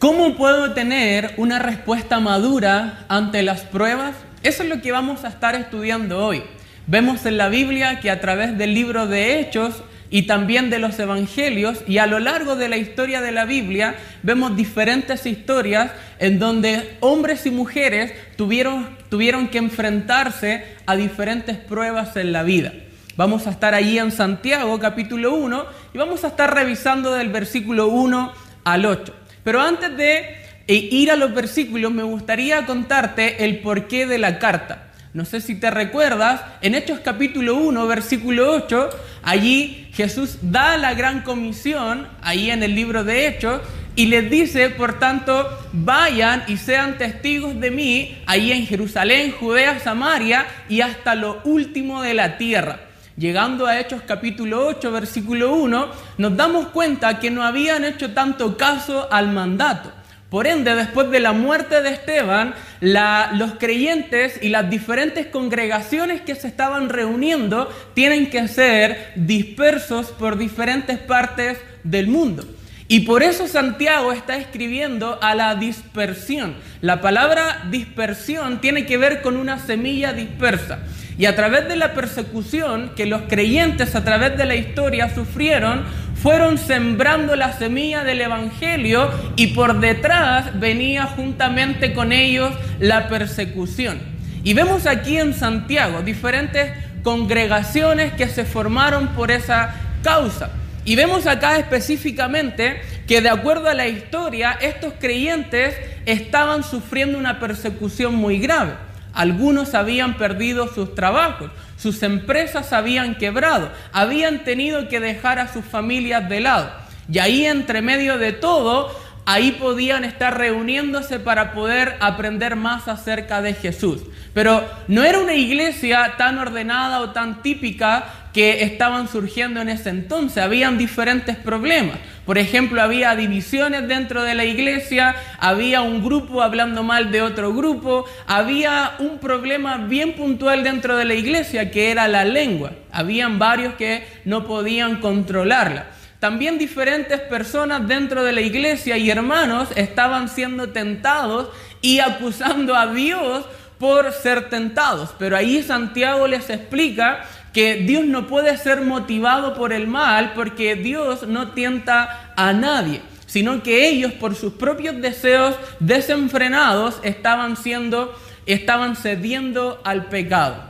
¿Cómo puedo tener una respuesta madura ante las pruebas? Eso es lo que vamos a estar estudiando hoy. Vemos en la Biblia que a través del libro de Hechos y también de los Evangelios y a lo largo de la historia de la Biblia vemos diferentes historias en donde hombres y mujeres tuvieron, tuvieron que enfrentarse a diferentes pruebas en la vida. Vamos a estar allí en Santiago capítulo 1 y vamos a estar revisando del versículo 1 al 8. Pero antes de eh, ir a los versículos, me gustaría contarte el porqué de la carta. No sé si te recuerdas, en Hechos capítulo 1, versículo 8, allí Jesús da la gran comisión, ahí en el libro de Hechos, y les dice, por tanto, vayan y sean testigos de mí, ahí en Jerusalén, Judea, Samaria y hasta lo último de la tierra. Llegando a Hechos capítulo 8, versículo 1, nos damos cuenta que no habían hecho tanto caso al mandato. Por ende, después de la muerte de Esteban, los creyentes y las diferentes congregaciones que se estaban reuniendo tienen que ser dispersos por diferentes partes del mundo. Y por eso Santiago está escribiendo a la dispersión. La palabra dispersión tiene que ver con una semilla dispersa. Y a través de la persecución que los creyentes a través de la historia sufrieron, fueron sembrando la semilla del Evangelio y por detrás venía juntamente con ellos la persecución. Y vemos aquí en Santiago diferentes congregaciones que se formaron por esa causa. Y vemos acá específicamente que de acuerdo a la historia, estos creyentes estaban sufriendo una persecución muy grave. Algunos habían perdido sus trabajos, sus empresas habían quebrado, habían tenido que dejar a sus familias de lado. Y ahí entre medio de todo, ahí podían estar reuniéndose para poder aprender más acerca de Jesús. Pero no era una iglesia tan ordenada o tan típica que estaban surgiendo en ese entonces. Habían diferentes problemas. Por ejemplo, había divisiones dentro de la iglesia, había un grupo hablando mal de otro grupo, había un problema bien puntual dentro de la iglesia que era la lengua. Habían varios que no podían controlarla. También diferentes personas dentro de la iglesia y hermanos estaban siendo tentados y acusando a Dios por ser tentados. Pero ahí Santiago les explica que Dios no puede ser motivado por el mal porque Dios no tienta a nadie, sino que ellos por sus propios deseos desenfrenados estaban siendo, estaban cediendo al pecado.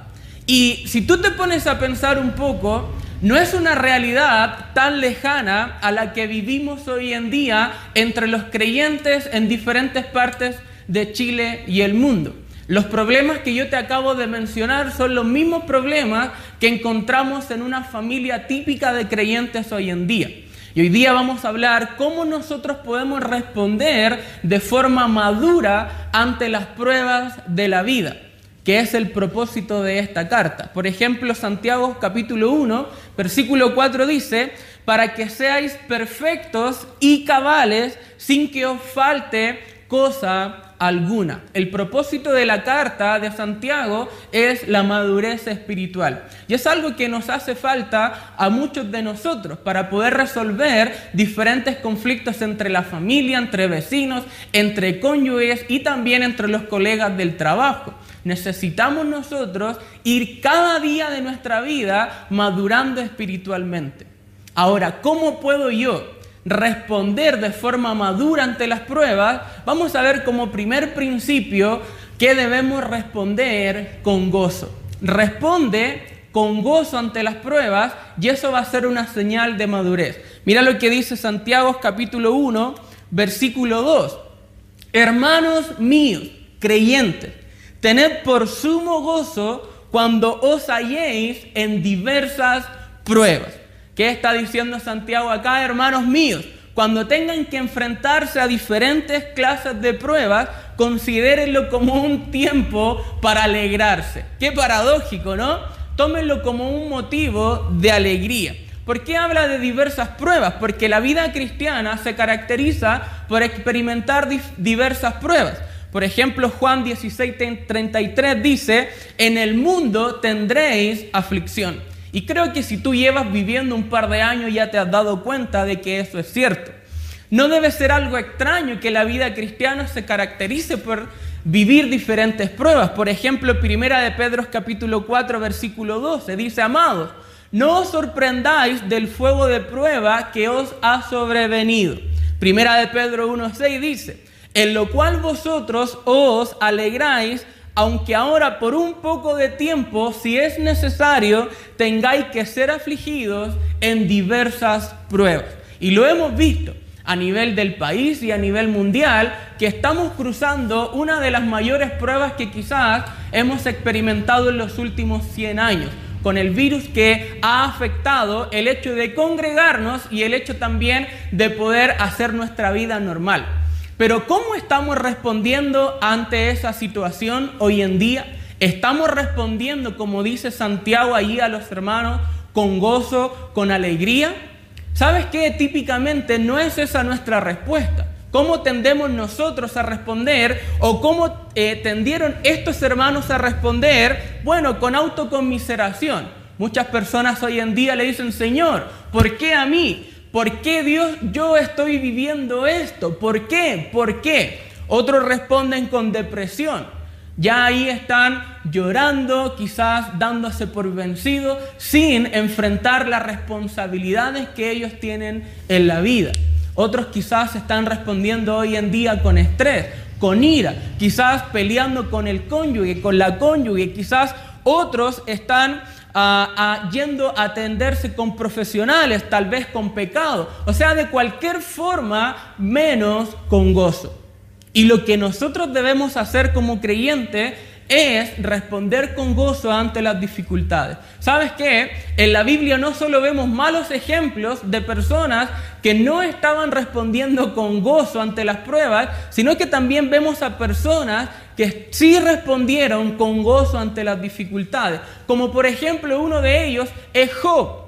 Y si tú te pones a pensar un poco, no es una realidad tan lejana a la que vivimos hoy en día entre los creyentes en diferentes partes de Chile y el mundo. Los problemas que yo te acabo de mencionar son los mismos problemas que encontramos en una familia típica de creyentes hoy en día. Y hoy día vamos a hablar cómo nosotros podemos responder de forma madura ante las pruebas de la vida, que es el propósito de esta carta. Por ejemplo, Santiago capítulo 1, versículo 4 dice, para que seáis perfectos y cabales sin que os falte cosa alguna. El propósito de la carta de Santiago es la madurez espiritual. Y es algo que nos hace falta a muchos de nosotros para poder resolver diferentes conflictos entre la familia, entre vecinos, entre cónyuges y también entre los colegas del trabajo. Necesitamos nosotros ir cada día de nuestra vida madurando espiritualmente. Ahora, ¿cómo puedo yo responder de forma madura ante las pruebas, vamos a ver como primer principio que debemos responder con gozo. Responde con gozo ante las pruebas y eso va a ser una señal de madurez. Mira lo que dice Santiago capítulo 1, versículo 2. Hermanos míos, creyentes, tened por sumo gozo cuando os halléis en diversas pruebas. ¿Qué está diciendo Santiago acá, hermanos míos? Cuando tengan que enfrentarse a diferentes clases de pruebas, considérenlo como un tiempo para alegrarse. Qué paradójico, ¿no? Tómenlo como un motivo de alegría. ¿Por qué habla de diversas pruebas? Porque la vida cristiana se caracteriza por experimentar diversas pruebas. Por ejemplo, Juan 16:33 dice, en el mundo tendréis aflicción. Y creo que si tú llevas viviendo un par de años ya te has dado cuenta de que eso es cierto. No debe ser algo extraño que la vida cristiana se caracterice por vivir diferentes pruebas. Por ejemplo, Primera de Pedro capítulo 4, versículo 12, dice, amados, no os sorprendáis del fuego de prueba que os ha sobrevenido. Primera de Pedro 1.6 dice, en lo cual vosotros os alegráis, aunque ahora por un poco de tiempo, si es necesario, tengáis que ser afligidos en diversas pruebas. Y lo hemos visto a nivel del país y a nivel mundial, que estamos cruzando una de las mayores pruebas que quizás hemos experimentado en los últimos 100 años con el virus que ha afectado el hecho de congregarnos y el hecho también de poder hacer nuestra vida normal. Pero ¿cómo estamos respondiendo ante esa situación hoy en día? ¿Estamos respondiendo, como dice Santiago allí a los hermanos, con gozo, con alegría? ¿Sabes qué? Típicamente no es esa nuestra respuesta. ¿Cómo tendemos nosotros a responder o cómo eh, tendieron estos hermanos a responder? Bueno, con autoconmiseración. Muchas personas hoy en día le dicen, Señor, ¿por qué a mí? ¿Por qué Dios yo estoy viviendo esto? ¿Por qué? ¿Por qué? Otros responden con depresión. Ya ahí están llorando, quizás dándose por vencido, sin enfrentar las responsabilidades que ellos tienen en la vida. Otros quizás están respondiendo hoy en día con estrés, con ira, quizás peleando con el cónyuge, con la cónyuge, quizás otros están ah, yendo a atenderse con profesionales, tal vez con pecado, o sea, de cualquier forma menos con gozo. Y lo que nosotros debemos hacer como creyentes es responder con gozo ante las dificultades. ¿Sabes qué? En la Biblia no solo vemos malos ejemplos de personas que no estaban respondiendo con gozo ante las pruebas, sino que también vemos a personas que sí respondieron con gozo ante las dificultades. Como por ejemplo uno de ellos es Job.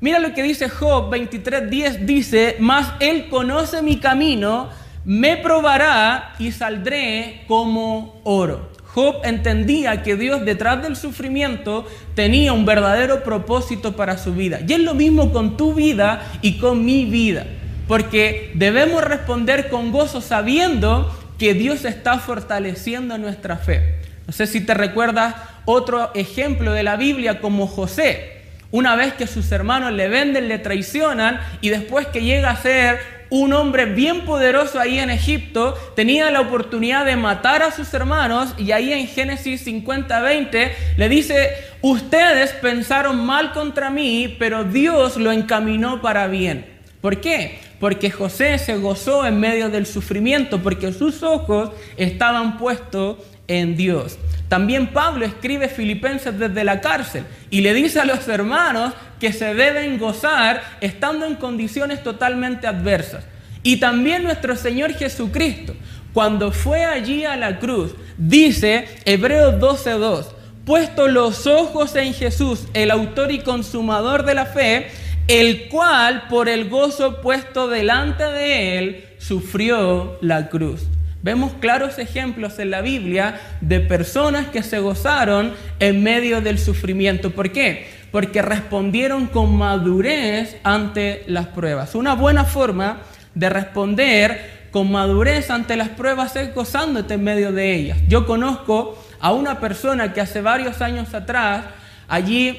Mira lo que dice Job 23:10, dice, mas él conoce mi camino, me probará y saldré como oro. Job entendía que Dios detrás del sufrimiento tenía un verdadero propósito para su vida. Y es lo mismo con tu vida y con mi vida. Porque debemos responder con gozo sabiendo que Dios está fortaleciendo nuestra fe. No sé si te recuerdas otro ejemplo de la Biblia como José. Una vez que sus hermanos le venden, le traicionan y después que llega a ser un hombre bien poderoso ahí en Egipto tenía la oportunidad de matar a sus hermanos y ahí en Génesis 50, 20 le dice, ustedes pensaron mal contra mí, pero Dios lo encaminó para bien. ¿Por qué? Porque José se gozó en medio del sufrimiento, porque sus ojos estaban puestos en Dios. También Pablo escribe Filipenses desde la cárcel y le dice a los hermanos que se deben gozar estando en condiciones totalmente adversas. Y también nuestro Señor Jesucristo, cuando fue allí a la cruz, dice Hebreos 12:2, puesto los ojos en Jesús, el autor y consumador de la fe, el cual por el gozo puesto delante de él sufrió la cruz. Vemos claros ejemplos en la Biblia de personas que se gozaron en medio del sufrimiento. ¿Por qué? Porque respondieron con madurez ante las pruebas. Una buena forma de responder con madurez ante las pruebas es gozándote en medio de ellas. Yo conozco a una persona que hace varios años atrás allí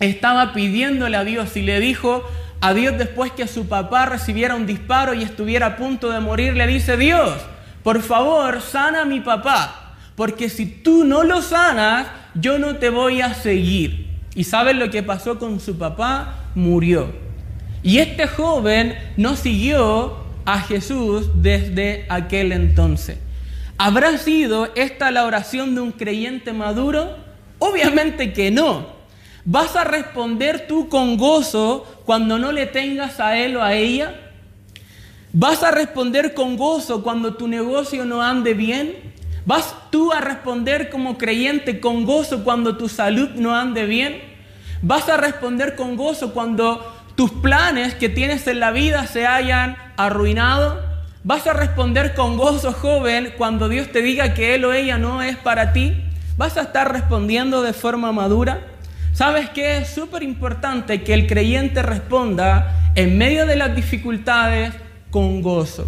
estaba pidiéndole a Dios y le dijo a Dios después que su papá recibiera un disparo y estuviera a punto de morir, le dice, Dios, por favor, sana a mi papá, porque si tú no lo sanas, yo no te voy a seguir. ¿Y sabes lo que pasó con su papá? Murió. Y este joven no siguió a Jesús desde aquel entonces. ¿Habrá sido esta la oración de un creyente maduro? Obviamente que no. ¿Vas a responder tú con gozo cuando no le tengas a él o a ella? ¿Vas a responder con gozo cuando tu negocio no ande bien? ¿Vas tú a responder como creyente con gozo cuando tu salud no ande bien? ¿Vas a responder con gozo cuando tus planes que tienes en la vida se hayan arruinado? ¿Vas a responder con gozo, joven, cuando Dios te diga que él o ella no es para ti? ¿Vas a estar respondiendo de forma madura? ¿Sabes qué? Es súper importante que el creyente responda en medio de las dificultades con gozo.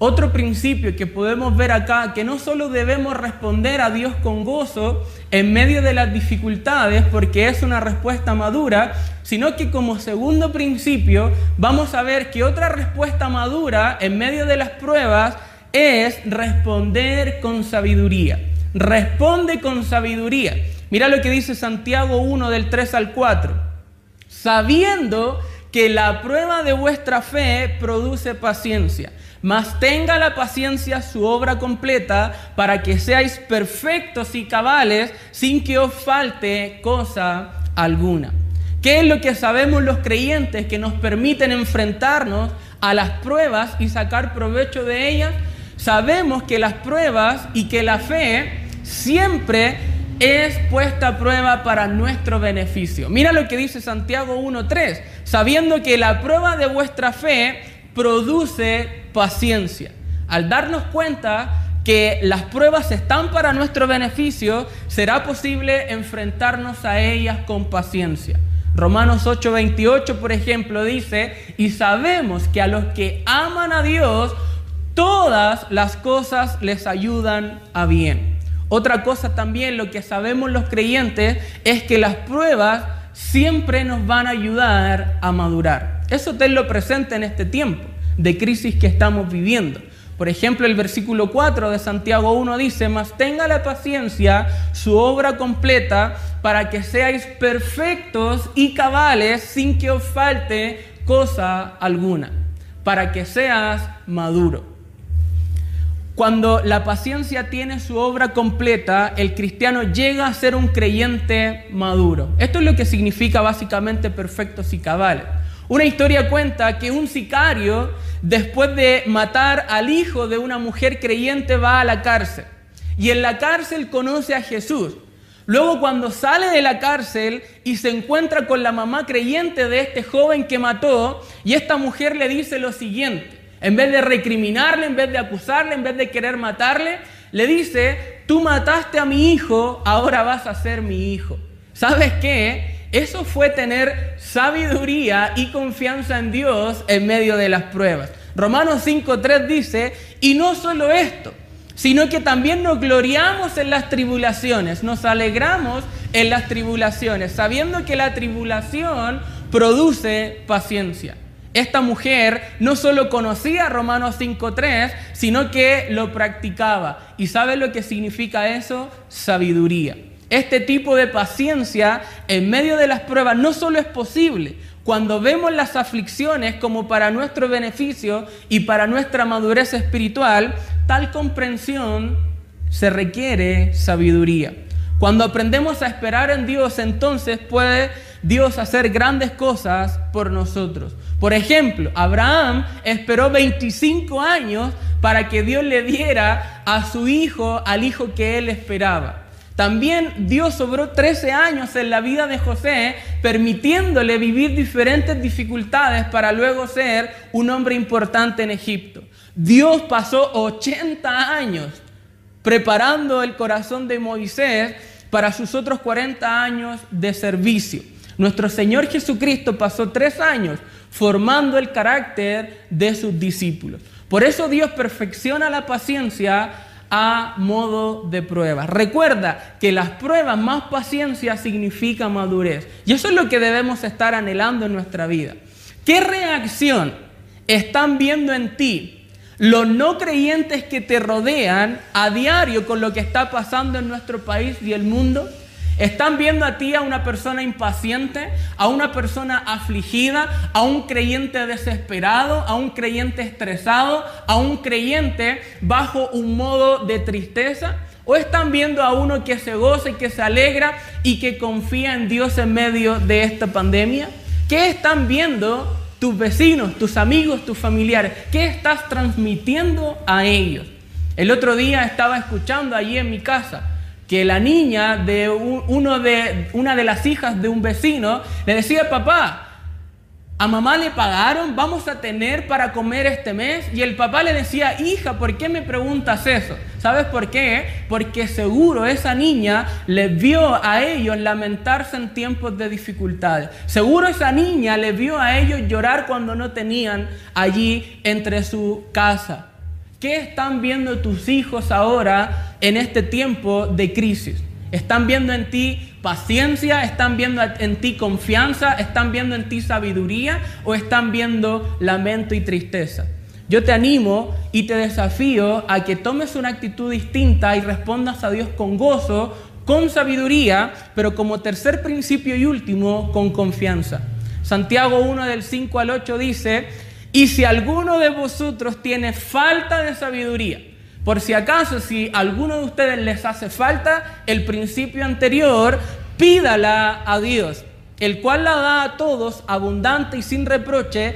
Otro principio que podemos ver acá, que no solo debemos responder a Dios con gozo en medio de las dificultades, porque es una respuesta madura, sino que como segundo principio vamos a ver que otra respuesta madura en medio de las pruebas es responder con sabiduría. Responde con sabiduría. Mira lo que dice Santiago 1 del 3 al 4. Sabiendo que la prueba de vuestra fe produce paciencia mas tenga la paciencia su obra completa para que seáis perfectos y cabales sin que os falte cosa alguna. ¿Qué es lo que sabemos los creyentes que nos permiten enfrentarnos a las pruebas y sacar provecho de ellas? Sabemos que las pruebas y que la fe siempre es puesta a prueba para nuestro beneficio. Mira lo que dice Santiago 1.3, sabiendo que la prueba de vuestra fe produce paciencia. Al darnos cuenta que las pruebas están para nuestro beneficio, será posible enfrentarnos a ellas con paciencia. Romanos 8:28, por ejemplo, dice, y sabemos que a los que aman a Dios, todas las cosas les ayudan a bien. Otra cosa también, lo que sabemos los creyentes, es que las pruebas siempre nos van a ayudar a madurar. Eso tenlo presente en este tiempo de crisis que estamos viviendo. Por ejemplo, el versículo 4 de Santiago 1 dice, mas tenga la paciencia su obra completa para que seáis perfectos y cabales sin que os falte cosa alguna, para que seas maduro. Cuando la paciencia tiene su obra completa, el cristiano llega a ser un creyente maduro. Esto es lo que significa básicamente perfectos y cabales. Una historia cuenta que un sicario después de matar al hijo de una mujer creyente, va a la cárcel. Y en la cárcel conoce a Jesús. Luego cuando sale de la cárcel y se encuentra con la mamá creyente de este joven que mató, y esta mujer le dice lo siguiente, en vez de recriminarle, en vez de acusarle, en vez de querer matarle, le dice, tú mataste a mi hijo, ahora vas a ser mi hijo. ¿Sabes qué? Eso fue tener sabiduría y confianza en Dios en medio de las pruebas. Romanos 5.3 dice, y no solo esto, sino que también nos gloriamos en las tribulaciones, nos alegramos en las tribulaciones, sabiendo que la tribulación produce paciencia. Esta mujer no solo conocía Romanos 5.3, sino que lo practicaba. ¿Y sabe lo que significa eso? Sabiduría. Este tipo de paciencia en medio de las pruebas no solo es posible cuando vemos las aflicciones como para nuestro beneficio y para nuestra madurez espiritual, tal comprensión se requiere sabiduría. Cuando aprendemos a esperar en Dios, entonces puede Dios hacer grandes cosas por nosotros. Por ejemplo, Abraham esperó 25 años para que Dios le diera a su hijo, al hijo que él esperaba. También Dios sobró 13 años en la vida de José, permitiéndole vivir diferentes dificultades para luego ser un hombre importante en Egipto. Dios pasó 80 años preparando el corazón de Moisés para sus otros 40 años de servicio. Nuestro Señor Jesucristo pasó tres años formando el carácter de sus discípulos. Por eso Dios perfecciona la paciencia a modo de prueba. Recuerda que las pruebas más paciencia significa madurez. Y eso es lo que debemos estar anhelando en nuestra vida. ¿Qué reacción están viendo en ti los no creyentes que te rodean a diario con lo que está pasando en nuestro país y el mundo? Están viendo a ti a una persona impaciente, a una persona afligida, a un creyente desesperado, a un creyente estresado, a un creyente bajo un modo de tristeza. ¿O están viendo a uno que se goza y que se alegra y que confía en Dios en medio de esta pandemia? ¿Qué están viendo tus vecinos, tus amigos, tus familiares? ¿Qué estás transmitiendo a ellos? El otro día estaba escuchando allí en mi casa que la niña de, uno de una de las hijas de un vecino le decía, papá, A mamá le pagaron, vamos a tener para comer este mes. Y el papá le decía, hija, ¿por qué me preguntas eso? ¿Sabes por qué? Porque seguro esa niña le vio a ellos lamentarse en tiempos de dificultades. Seguro esa niña le vio a ellos llorar cuando no tenían allí entre su casa. ¿Qué están viendo tus hijos ahora en este tiempo de crisis? ¿Están viendo en ti paciencia? ¿Están viendo en ti confianza? ¿Están viendo en ti sabiduría? ¿O están viendo lamento y tristeza? Yo te animo y te desafío a que tomes una actitud distinta y respondas a Dios con gozo, con sabiduría, pero como tercer principio y último, con confianza. Santiago 1 del 5 al 8 dice, y si alguno de vosotros tiene falta de sabiduría, por si acaso, si alguno de ustedes les hace falta el principio anterior, pídala a Dios, el cual la da a todos abundante y sin reproche,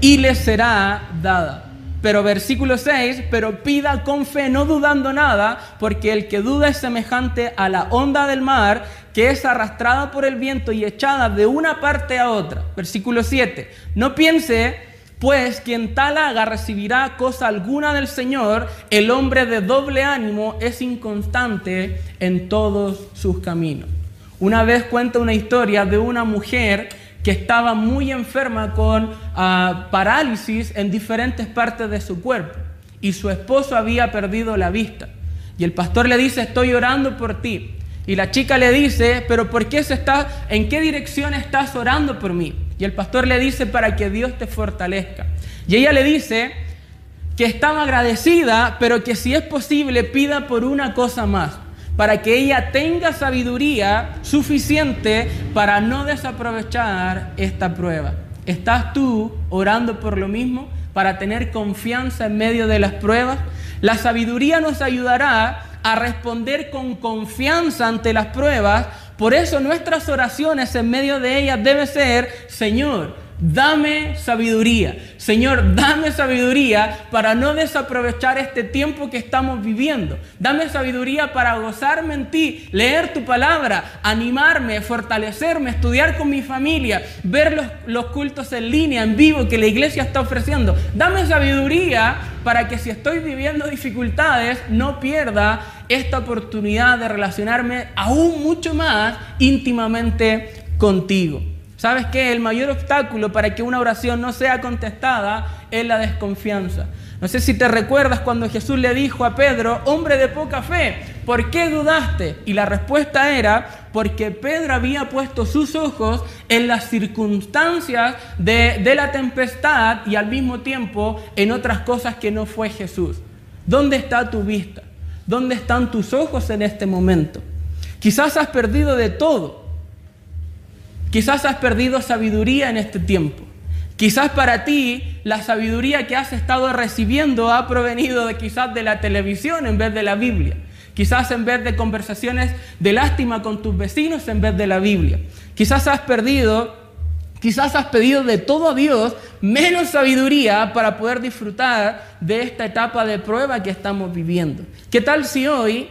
y les será dada. Pero versículo 6, pero pida con fe, no dudando nada, porque el que duda es semejante a la onda del mar, que es arrastrada por el viento y echada de una parte a otra. Versículo 7, no piense pues quien tal haga recibirá cosa alguna del Señor, el hombre de doble ánimo es inconstante en todos sus caminos. Una vez cuenta una historia de una mujer que estaba muy enferma con ah, parálisis en diferentes partes de su cuerpo y su esposo había perdido la vista. Y el pastor le dice, estoy orando por ti. Y la chica le dice, pero ¿por qué se está, en qué dirección estás orando por mí? Y el pastor le dice para que Dios te fortalezca. Y ella le dice que estaba agradecida, pero que si es posible pida por una cosa más, para que ella tenga sabiduría suficiente para no desaprovechar esta prueba. ¿Estás tú orando por lo mismo? Para tener confianza en medio de las pruebas. La sabiduría nos ayudará a responder con confianza ante las pruebas por eso nuestras oraciones en medio de ellas debe ser, Señor, dame sabiduría. Señor, dame sabiduría para no desaprovechar este tiempo que estamos viviendo. Dame sabiduría para gozarme en ti, leer tu palabra, animarme, fortalecerme, estudiar con mi familia, ver los, los cultos en línea, en vivo que la iglesia está ofreciendo. Dame sabiduría para que si estoy viviendo dificultades no pierda esta oportunidad de relacionarme aún mucho más íntimamente contigo. ¿Sabes qué? El mayor obstáculo para que una oración no sea contestada es la desconfianza. No sé si te recuerdas cuando Jesús le dijo a Pedro, hombre de poca fe, ¿por qué dudaste? Y la respuesta era, porque Pedro había puesto sus ojos en las circunstancias de, de la tempestad y al mismo tiempo en otras cosas que no fue Jesús. ¿Dónde está tu vista? ¿Dónde están tus ojos en este momento? Quizás has perdido de todo, Quizás has perdido sabiduría en este tiempo. Quizás para ti la sabiduría que has estado recibiendo ha provenido de quizás de la televisión en vez de la Biblia. Quizás en vez de conversaciones de lástima con tus vecinos en vez de la Biblia. Quizás has perdido, quizás has pedido de todo a Dios menos sabiduría para poder disfrutar de esta etapa de prueba que estamos viviendo. ¿Qué tal si hoy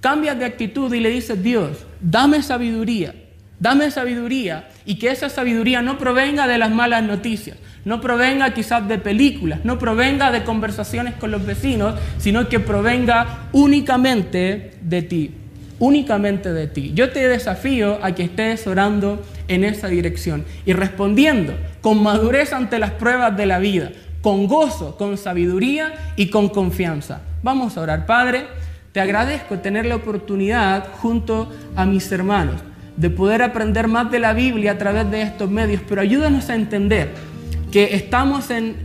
cambias de actitud y le dices, Dios, dame sabiduría? Dame sabiduría y que esa sabiduría no provenga de las malas noticias, no provenga quizás de películas, no provenga de conversaciones con los vecinos, sino que provenga únicamente de ti, únicamente de ti. Yo te desafío a que estés orando en esa dirección y respondiendo con madurez ante las pruebas de la vida, con gozo, con sabiduría y con confianza. Vamos a orar, Padre. Te agradezco tener la oportunidad junto a mis hermanos de poder aprender más de la Biblia a través de estos medios, pero ayúdanos a entender que estamos en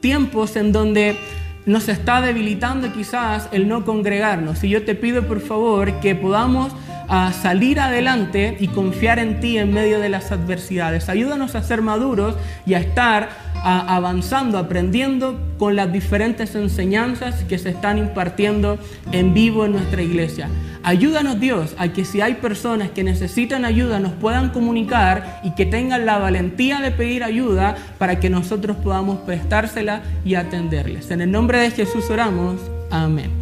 tiempos en donde nos está debilitando quizás el no congregarnos. Y yo te pido por favor que podamos a salir adelante y confiar en ti en medio de las adversidades. Ayúdanos a ser maduros y a estar avanzando, aprendiendo con las diferentes enseñanzas que se están impartiendo en vivo en nuestra iglesia. Ayúdanos Dios a que si hay personas que necesitan ayuda nos puedan comunicar y que tengan la valentía de pedir ayuda para que nosotros podamos prestársela y atenderles. En el nombre de Jesús oramos. Amén.